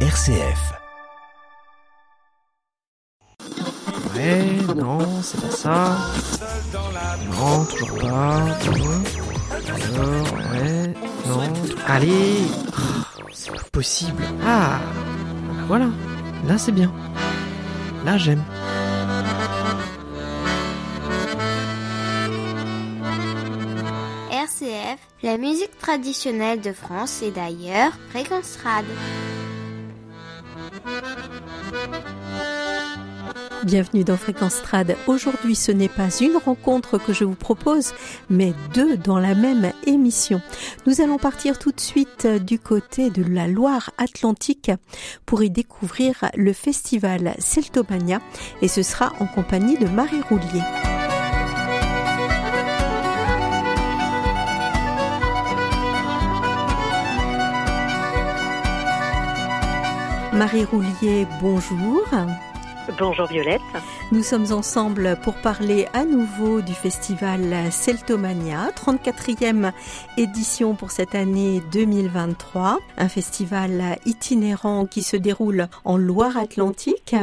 RCF. Ouais, non, c'est pas ça. Non, toujours pas. Non. Alors, ouais, non. Allez C'est pas possible. Ah Voilà. Là, c'est bien. Là, j'aime. RCF, la musique traditionnelle de France et d'ailleurs, Fréquence Rad. Bienvenue dans Fréquence Trad. Aujourd'hui, ce n'est pas une rencontre que je vous propose, mais deux dans la même émission. Nous allons partir tout de suite du côté de la Loire-Atlantique pour y découvrir le festival Celtomania et ce sera en compagnie de Marie Roulier. Marie Roulier, bonjour. Bonjour Violette. Nous sommes ensemble pour parler à nouveau du festival Celtomania, 34e édition pour cette année 2023, un festival itinérant qui se déroule en Loire-Atlantique.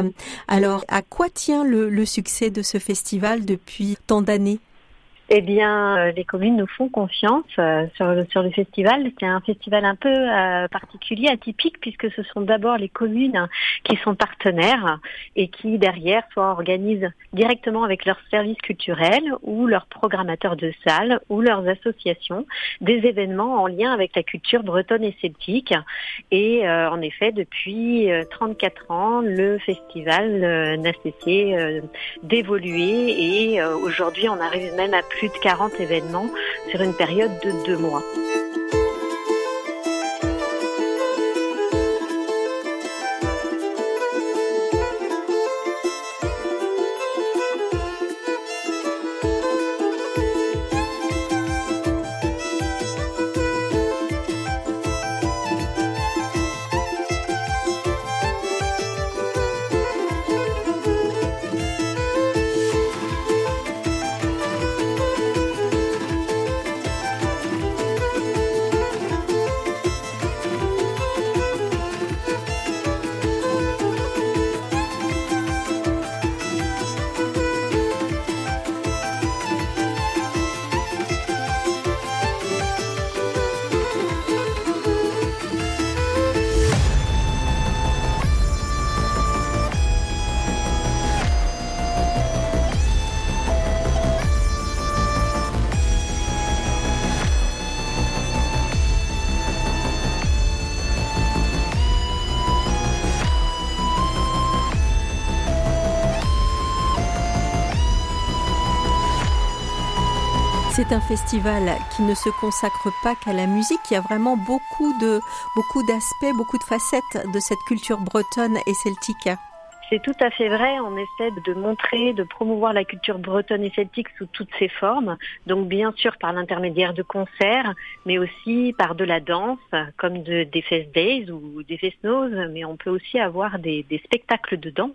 Alors, à quoi tient le, le succès de ce festival depuis tant d'années? Eh bien, euh, les communes nous font confiance euh, sur, le, sur le festival. C'est un festival un peu euh, particulier, atypique, puisque ce sont d'abord les communes qui sont partenaires et qui, derrière, soit organisent directement avec leurs services culturels ou leurs programmateurs de salles ou leurs associations des événements en lien avec la culture bretonne et celtique. Et en effet, depuis 34 ans, le festival n'a cessé d'évoluer et aujourd'hui, on arrive même à plus de 40 événements sur une période de deux mois. Un festival qui ne se consacre pas qu'à la musique, il y a vraiment beaucoup de beaucoup d'aspects, beaucoup de facettes de cette culture bretonne et celtique. C'est tout à fait vrai. On essaie de montrer, de promouvoir la culture bretonne et celtique sous toutes ses formes. Donc bien sûr par l'intermédiaire de concerts, mais aussi par de la danse, comme de, des Fest Days ou des Fest-Noz. Mais on peut aussi avoir des, spectacles de danse,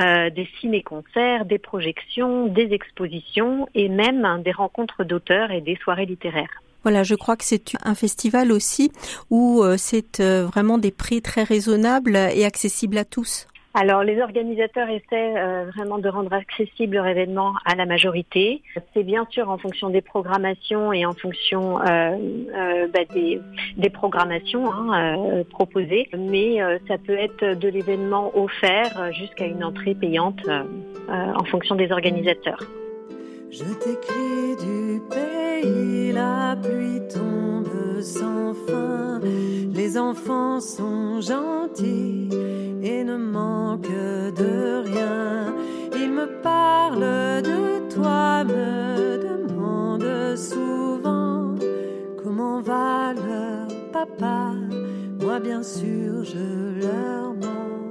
euh, des ciné-concerts, des projections, des expositions et même des rencontres d'auteurs et des soirées littéraires. Voilà, je crois que c'est un festival aussi où euh, c'est euh, vraiment des prix très raisonnables et accessibles à tous. Alors, les organisateurs essaient euh, vraiment de rendre accessible leur événement à la majorité. C'est bien sûr en fonction des programmations et en fonction euh, euh, bah, des, des, programmations hein, proposées, mais ça peut être de l'événement offert jusqu'à une entrée payante en fonction des organisateurs. Je t'écris du pays, la pluie tombe sans fin, les enfants sont gentils et ne manquent de rien. Ils me parlent de toi, me demandent souvent comment va leur papa. Moi, bien sûr, je leur mens.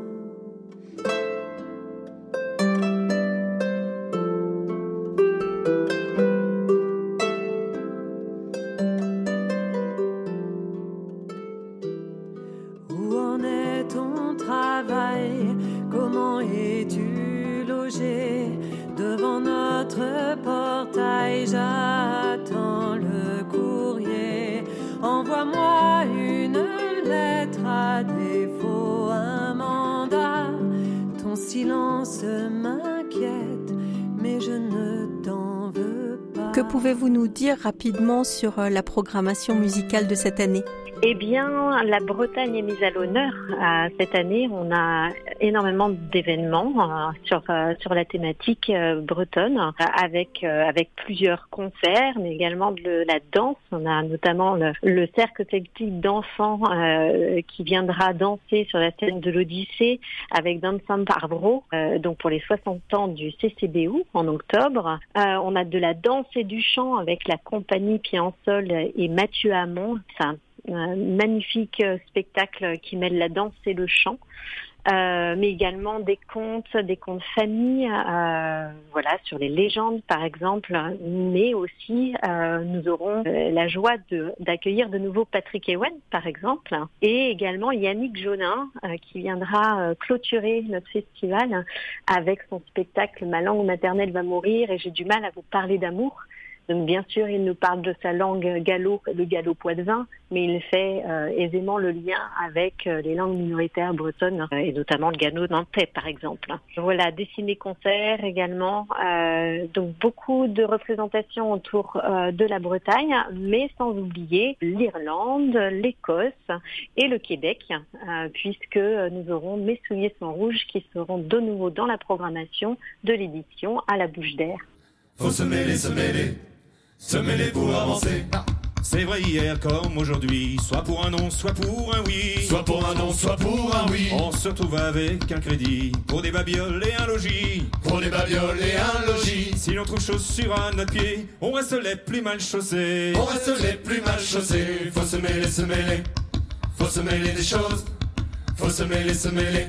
Rapidement sur euh, la programmation musicale de cette année eh bien, la Bretagne est mise à l'honneur. Euh, cette année, on a énormément d'événements euh, sur euh, sur la thématique bretonne, avec avec plusieurs concerts, mais également de la danse. On a notamment le, cercle celtique d'enfants qui viendra danser sur la scène de l'Odyssée avec Dansam Parbro, donc pour les 60 ans du CCBU en octobre. on a de la danse et du chant avec la compagnie Piansol et Mathieu Hamon. Magnifique euh, spectacle qui mêle la danse et le chant. Euh, mais également des contes, des contes famille, euh, voilà, sur les légendes par exemple. Mais aussi, nous aurons la joie d'accueillir de, nouveau Patrick Ewen par exemple, et également Yannick Jonin qui viendra clôturer notre festival avec son spectacle Ma langue maternelle va mourir et j'ai du mal à vous parler d'amour. Donc bien sûr, il nous parle de sa langue gallo, le gallo poitevin, mais il fait euh, aisément le lien avec euh, les langues minoritaires bretonnes euh, et notamment le gallo nantais par exemple. Voilà, dessiné concert également, donc beaucoup de représentations autour de la Bretagne, mais sans oublier l'Irlande, l'Écosse et le Québec, puisque nous aurons Mes souliers sont rouges qui seront de nouveau dans la programmation de l'édition à la bouche d'air. Se mêler pour avancer. C'est vrai hier comme aujourd'hui, soit pour un non, soit pour un oui. Soit pour un non, soit pour un oui. On se retrouve avec un crédit pour des babioles et un logis. Pour des babioles et un logis. Si l'on trouve chaussures à notre pied, on reste les plus mal chaussés. On reste les plus mal chaussés. Faut se mêler, se mêler. Faut se mêler des choses. Faut se mêler, se mêler.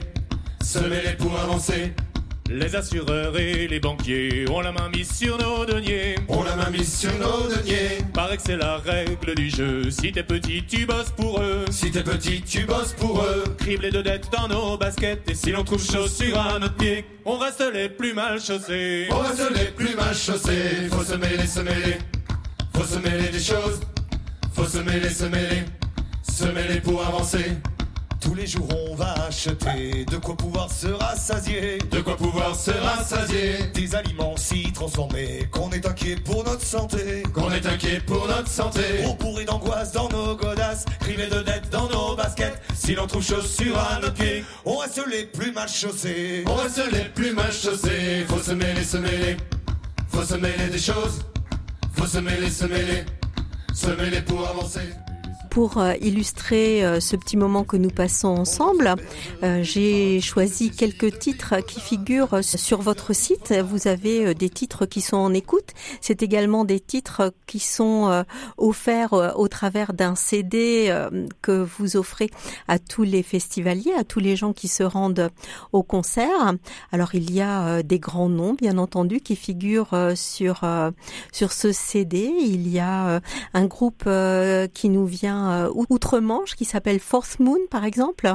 Se mêler pour avancer. Les assureurs et les banquiers ont la main mise sur nos deniers. Ont la main mise sur nos deniers. Paraît que c'est la règle du jeu. Si t'es petit, tu bosses pour eux. Si t'es petit, tu bosses pour eux. Criblés de dettes dans nos baskets. Et si l'on trouve chaussures à notre pied, on reste les plus mal chaussés. On reste les plus mal chaussés. Faut se mêler, se mêler. Faut se mêler des choses. Faut se mêler, se mêler. Se mêler pour avancer. Tous les jours on va acheter. De quoi pouvoir se rassasier, de quoi pouvoir se rassasier, des aliments si transformés. Qu'on est inquiet pour notre santé, qu'on est inquiet pour notre santé. On pourrit d'angoisse dans nos godasses, criblés de dettes dans nos baskets. Si l'on trouve chaussures à nos pieds, on reste les plus mal chaussés, on reste les plus mal chaussés. Faut se mêler, se mêler, faut se mêler des choses, faut se mêler, se mêler, se mêler pour avancer pour euh, illustrer euh, ce petit moment que nous passons ensemble, euh, j'ai choisi quelques titres qui figurent sur votre site. Vous avez des titres qui sont en écoute. C'est également des titres qui sont offerts au travers d'un CD que vous offrez à tous les festivaliers, à tous les gens qui se rendent au concert. Alors il y a des grands noms, bien entendu, qui figurent sur sur ce CD. Il y a un groupe qui nous vient outre-Manche qui s'appelle Fourth Moon, par exemple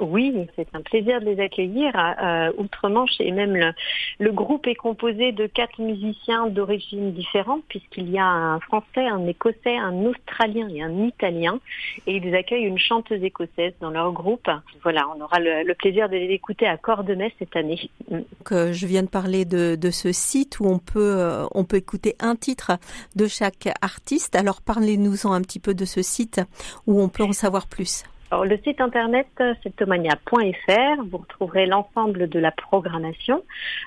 oui, c'est un plaisir de les accueillir euh, outre-Manche et même le, le, groupe est composé de quatre musiciens d'origine différente puisqu'il y a un Français, un Écossais, un Australien et un Italien et ils accueillent une chanteuse écossaise dans leur groupe. Voilà, on aura le, plaisir de les écouter à Cordemais cette année. Donc, euh, je viens de parler de, de, ce site où on peut euh, on peut écouter un titre de chaque artiste. Alors parlez-nous-en un petit peu de ce site où on peut en savoir plus. Le site internet septomania.fr, vous retrouverez l'ensemble de la programmation,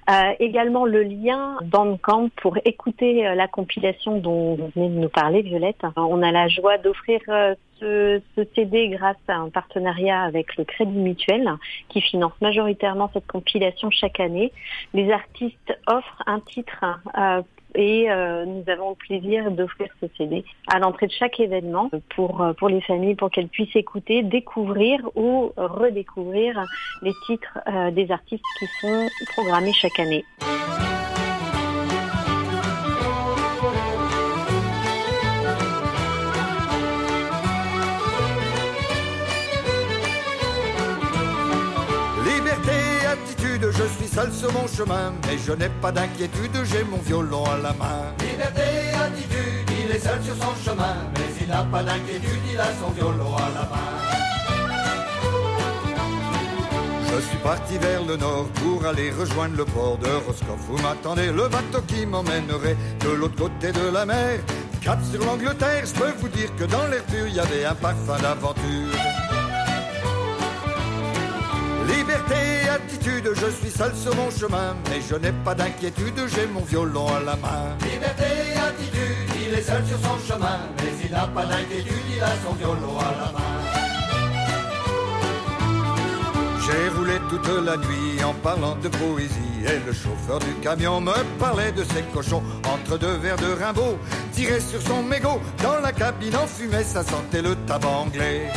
euh, également le lien Bandcamp pour écouter euh, la compilation dont vous venez de nous parler, Violette. On a la joie d'offrir euh, ce, ce, CD grâce à un partenariat avec le Crédit Mutuel qui finance majoritairement cette compilation chaque année. Les artistes offrent un titre euh, et euh, nous avons le plaisir d'offrir ce CD à l'entrée de chaque événement pour euh, pour les familles pour qu'elles puissent écouter, découvrir ou redécouvrir les titres euh, des artistes qui sont programmés chaque année. Seul sur mon chemin, mais je n'ai pas d'inquiétude, j'ai mon violon à la main. Liberté, attitude, il est seul sur son chemin, mais il n'a pas d'inquiétude, il a son violon à la main. Je suis parti vers le nord pour aller rejoindre le port de Roscoff. Vous m'attendez, le bateau qui m'emmènerait de l'autre côté de la mer. Cap sur l'Angleterre, je peux vous dire que dans l'air pur, il y avait un parfum d'aventure. Liberté, attitude, je suis seul sur mon chemin, mais je n'ai pas d'inquiétude, j'ai mon violon à la main. Liberté, attitude, il est seul sur son chemin, mais il n'a pas d'inquiétude, il a son violon à la main. J'ai roulé toute la nuit en parlant de poésie et le chauffeur du camion me parlait de ses cochons entre deux verres de Rimbaud tiré sur son mégot dans la cabine en fumée ça sentait le tabac anglais.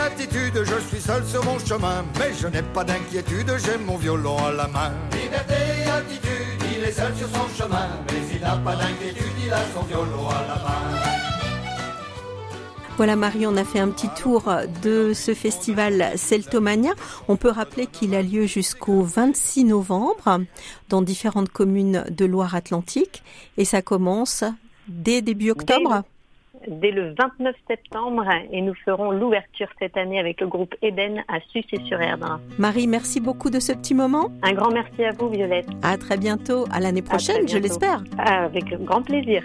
Liberté, attitude, je suis seul sur mon chemin, mais je n'ai pas d'inquiétude, j'ai mon violon à la main. Liberté, attitude, il est seul sur son chemin, mais il n'a pas d'inquiétude, il a son violon à la main. Voilà Marie, on a fait un petit tour de ce festival Celtomania. On peut rappeler qu'il a lieu jusqu'au 26 novembre dans différentes communes de Loire-Atlantique et ça commence dès début octobre dès le 29 septembre et nous ferons l'ouverture cette année avec le groupe Eden à Sucy-sur-Erdre. Marie, merci beaucoup de ce petit moment. Un grand merci à vous, Violette. À très bientôt, à l'année prochaine, je l'espère. Avec grand plaisir.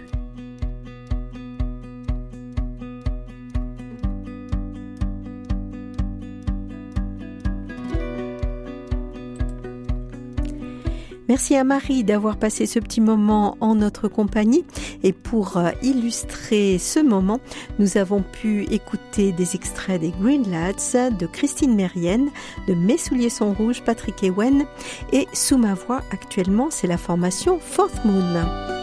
Merci à Marie d'avoir passé ce petit moment en notre compagnie. Et pour euh, illustrer ce moment, nous avons pu écouter des extraits des Green Lads de Christine Mérienne, de Mes souliers sont rouges, Patrick Ewen. Et sous ma voix actuellement, c'est la formation Fourth Moon.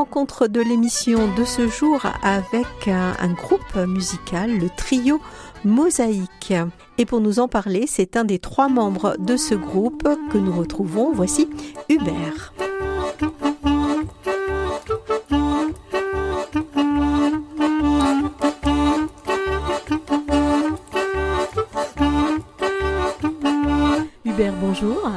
Rencontre de l'émission de ce jour avec un, un, groupe musical, le trio Mosaïque. Et pour nous en parler, c'est un des trois membres de ce groupe que nous retrouvons. Voici Hubert. Hubert, bonjour.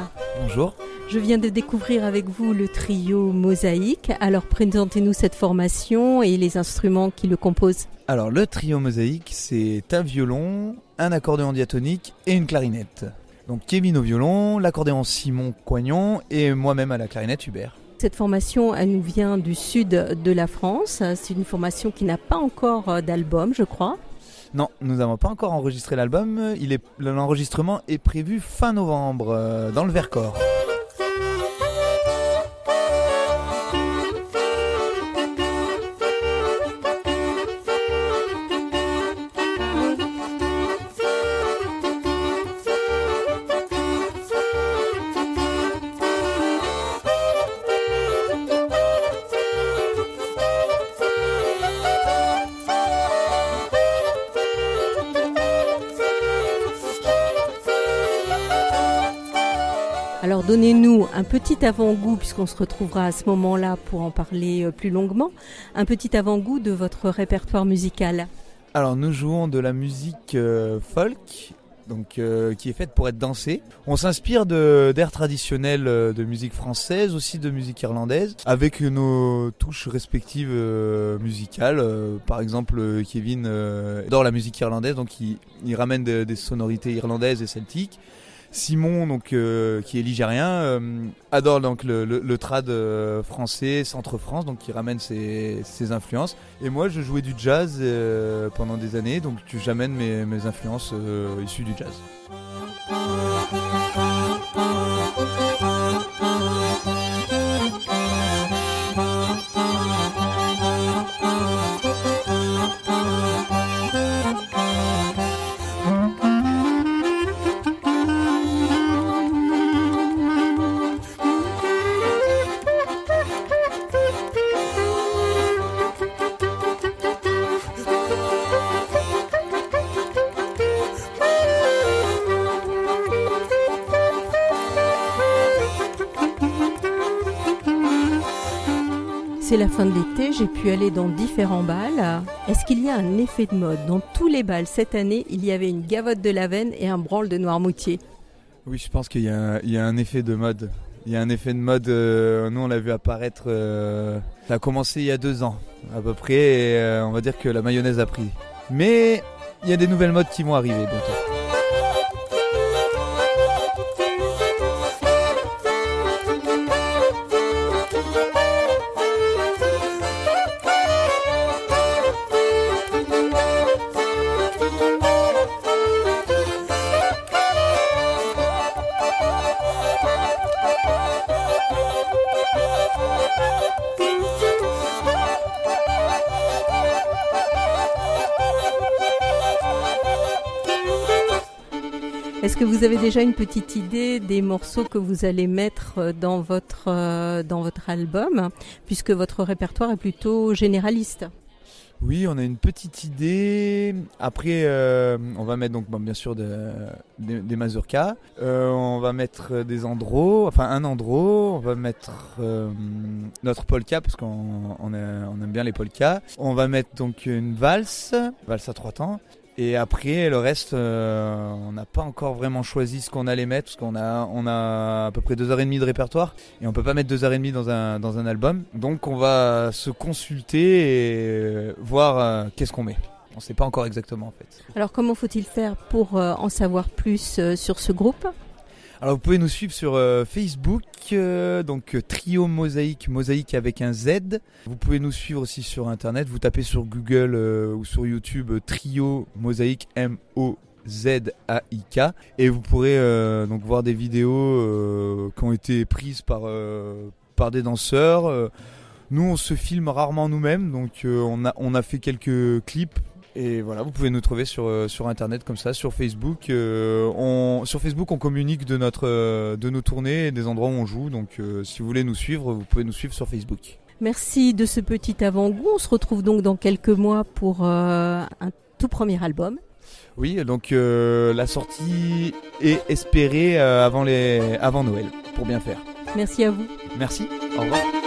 Je viens de découvrir avec vous le trio Mosaïque. Alors présentez-nous cette formation et les instruments qui le composent. Alors le trio Mosaïque, c'est un violon, un accordéon diatonique et une clarinette. Donc Kevin au violon, l'accordéon Simon Coignon et moi-même à la clarinette Hubert. Cette formation, elle nous vient du sud de la France. C'est une formation qui n'a pas encore d'album, je crois. Non, nous n'avons pas encore enregistré l'album. L'enregistrement est prévu fin novembre euh, dans le Vercors. Donnez-nous un petit avant-goût, puisqu'on se retrouvera à ce moment-là pour en parler euh, plus longuement, un petit avant-goût de votre répertoire musical. Alors nous jouons de la musique euh, folk. Donc, euh, qui est faite pour être dansée. On s'inspire d'air traditionnels de musique française, aussi de musique irlandaise, avec nos touches respectives musicales. par exemple, Kevin adore la musique irlandaise, donc il, ramène des sonorités irlandaises et celtiques. Simon, donc, euh, qui est ligérien, euh, adore donc le, trad euh, français, centre-France, donc qui ramène ses, influences. Et moi, je jouais du jazz pendant des années, donc j'amène mes influences issues du jazz. J'ai pu aller dans différents bals. Est-ce qu'il y a un effet de mode? Dans tous les bals cette année, il y avait une gavotte de lavenne et un branle de Noirmoutier. Oui, je pense qu'il y, a un effet de mode. Il y a un effet de mode, euh, nous on l'a vu apparaître, euh, ça a commencé il y a deux ans à peu près, et euh, on va dire que la mayonnaise a pris. Mais il y a des nouvelles modes qui vont arriver bientôt. Vous avez déjà une petite idée des morceaux que vous allez mettre euh, dans votre, euh, dans votre album, puisque votre répertoire est plutôt généraliste oui, on a une petite idée. Après, euh, on va mettre donc bien sûr des mazurkas. on va mettre des andros, enfin un andro. On va mettre notre polka parce qu'on on aime bien les polkas. On va mettre donc une valse, valse à trois temps. Et après, le reste, euh, on n'a pas encore vraiment choisi ce qu'on allait mettre, parce qu'on a, on a à peu près deux heures et demie de répertoire, et on peut pas mettre deux heures et demie dans un, dans un album. Donc on va se consulter et voir euh, qu'est-ce qu'on met. On ne sait pas encore exactement en fait. Alors comment faut-il faire pour euh, en savoir plus sur ce groupe? Alors vous pouvez nous suivre sur euh, Facebook, euh, donc euh, Trio Mosaïque, Mosaïque avec un Z. Vous pouvez nous suivre aussi sur Internet. Vous tapez sur Google ou sur YouTube Trio Mosaïque M O Z A I K et vous pourrez donc voir des vidéos qui ont été prises par par des danseurs. Nous, on se filme rarement nous-mêmes, donc on a on a fait quelques clips et voilà, vous pouvez nous trouver sur, euh, sur internet comme ça, sur Facebook. Euh, on, sur Facebook, on communique de, notre, euh, de nos tournées et des endroits où on joue. Donc si vous voulez nous suivre, vous pouvez nous suivre sur Facebook. Merci de ce petit avant-goût. On se retrouve donc dans quelques mois pour un tout premier album. Oui, donc la sortie est espérée avant, les, avant Noël, pour bien faire. Merci à vous. Merci, au revoir.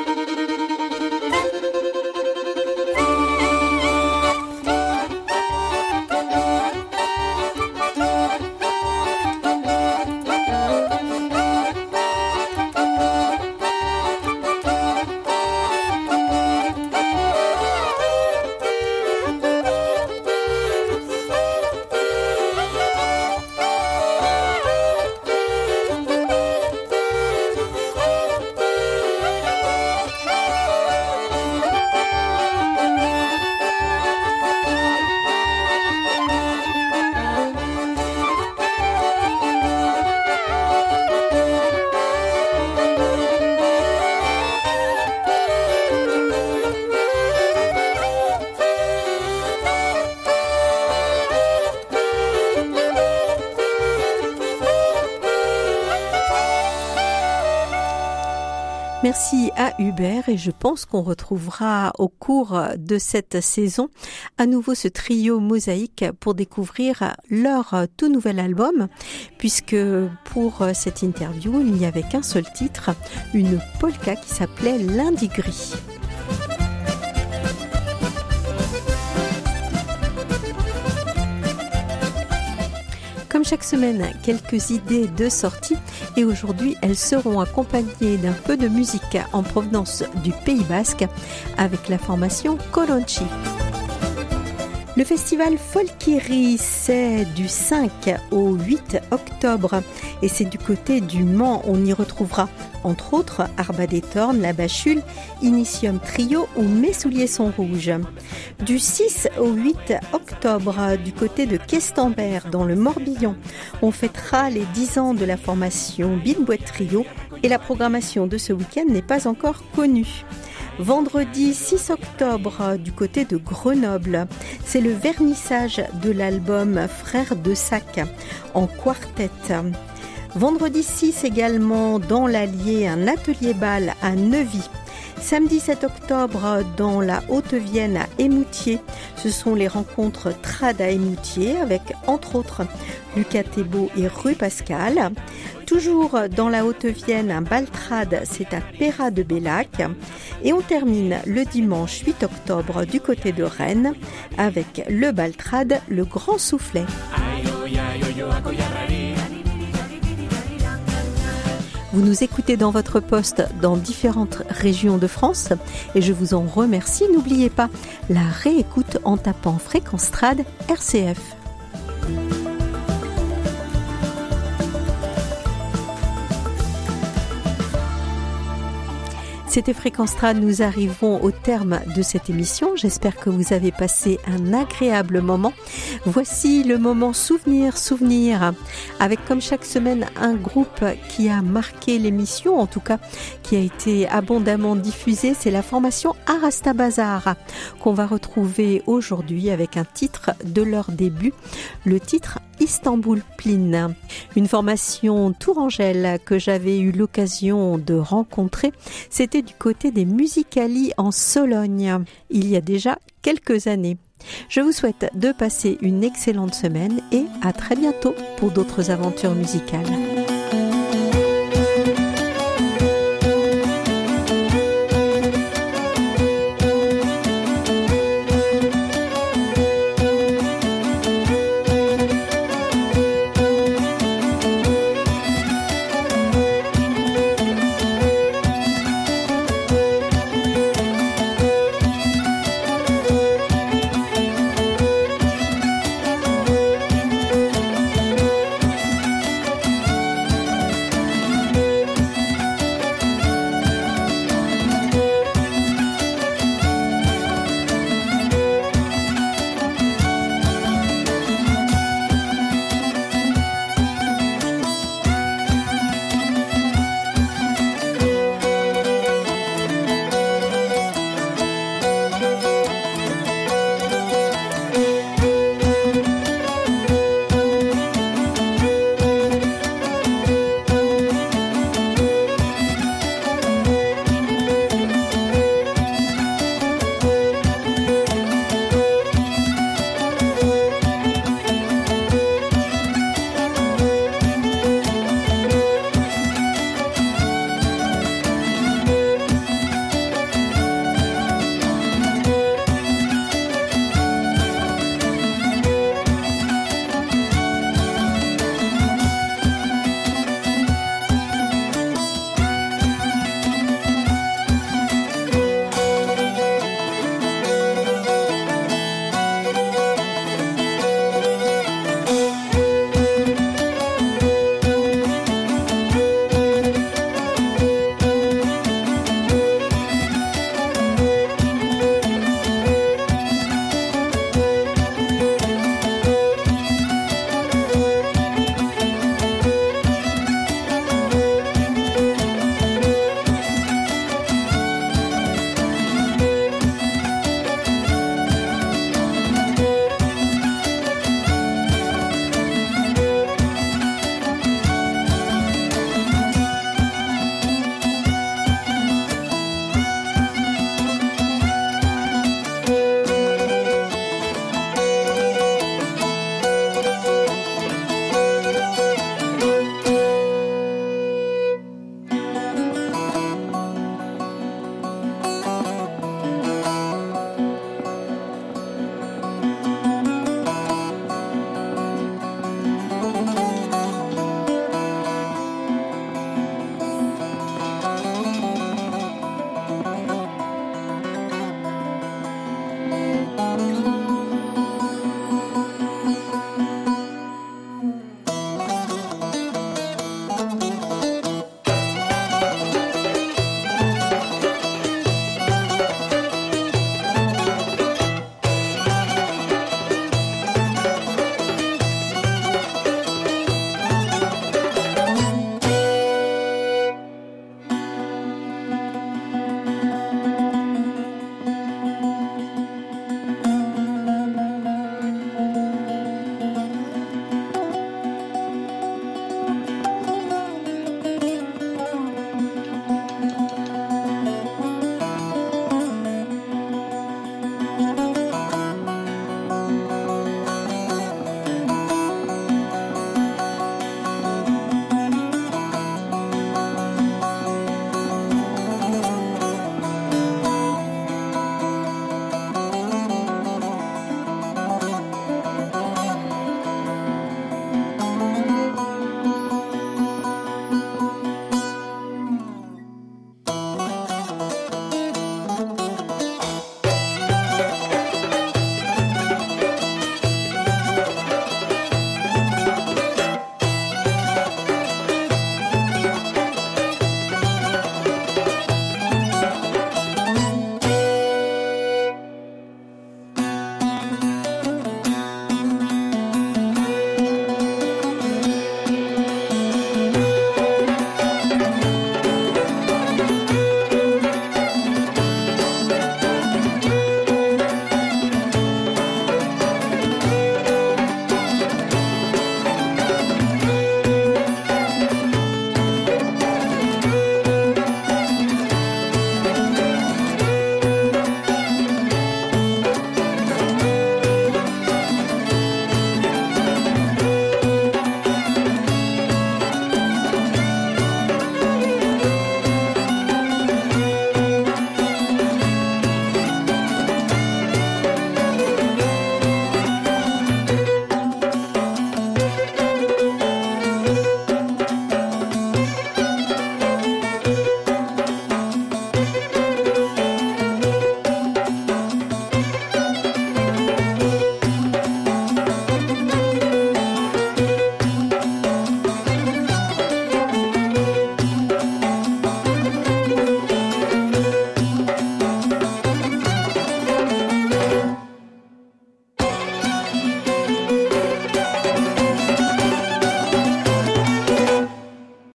Merci à Hubert et je pense qu'on retrouvera au cours de cette saison à nouveau ce trio mosaïque pour découvrir leur tout nouvel album puisque pour cette interview il n'y avait qu'un seul titre, une polka qui s'appelait Lundi gris. Chaque semaine, quelques idées de sortie et aujourd'hui elles seront accompagnées d'un peu de musique en provenance du Pays Basque avec la formation Colonchi. Le festival Folkiri, c'est du 5 au 8 octobre et c'est du côté du Mans. On y retrouvera entre autres Arba des Tornes, La Bachule, Initium Trio ou Mes souliers sont rouges. Du 6 au 8 octobre, du côté de Questembert, dans le Morbihan, on fêtera les 10 ans de la formation Boîte Trio et la programmation de ce week-end n'est pas encore connue. Vendredi 6 octobre du côté de Grenoble, c'est le vernissage de l'album Frères de Sac en quartet. Vendredi 6 également dans l'Allier, un atelier bal à Neuvy. Samedi 7 octobre dans la Haute-Vienne à Émoutier, ce sont les rencontres Trad à Émoutier avec entre autres Lucas Thébault et Rue Pascal. Toujours dans la Haute-Vienne, un Baltrad, c'est à Péra de Bellac. Et on termine le dimanche 8 octobre du côté de Rennes avec le Baltrad, le Grand Soufflet. Vous nous écoutez dans votre poste dans différentes régions de France et je vous en remercie. N'oubliez pas la réécoute en tapant Fréquence Trad RCF. C'était Fréquence nous arrivons au terme de cette émission. J'espère que vous avez passé un agréable moment. Voici le moment souvenir, souvenir, avec comme chaque semaine un groupe qui a marqué l'émission, en tout cas qui a été abondamment diffusé. C'est la formation Arasta Bazar qu'on va retrouver aujourd'hui avec un titre de leur début, le titre Istanbul Pline. Une formation tourangelle que j'avais eu l'occasion de rencontrer. C'était du côté des Musicali en Sologne, il y a déjà quelques années. Je vous souhaite de passer une excellente semaine et à très bientôt pour d'autres aventures musicales.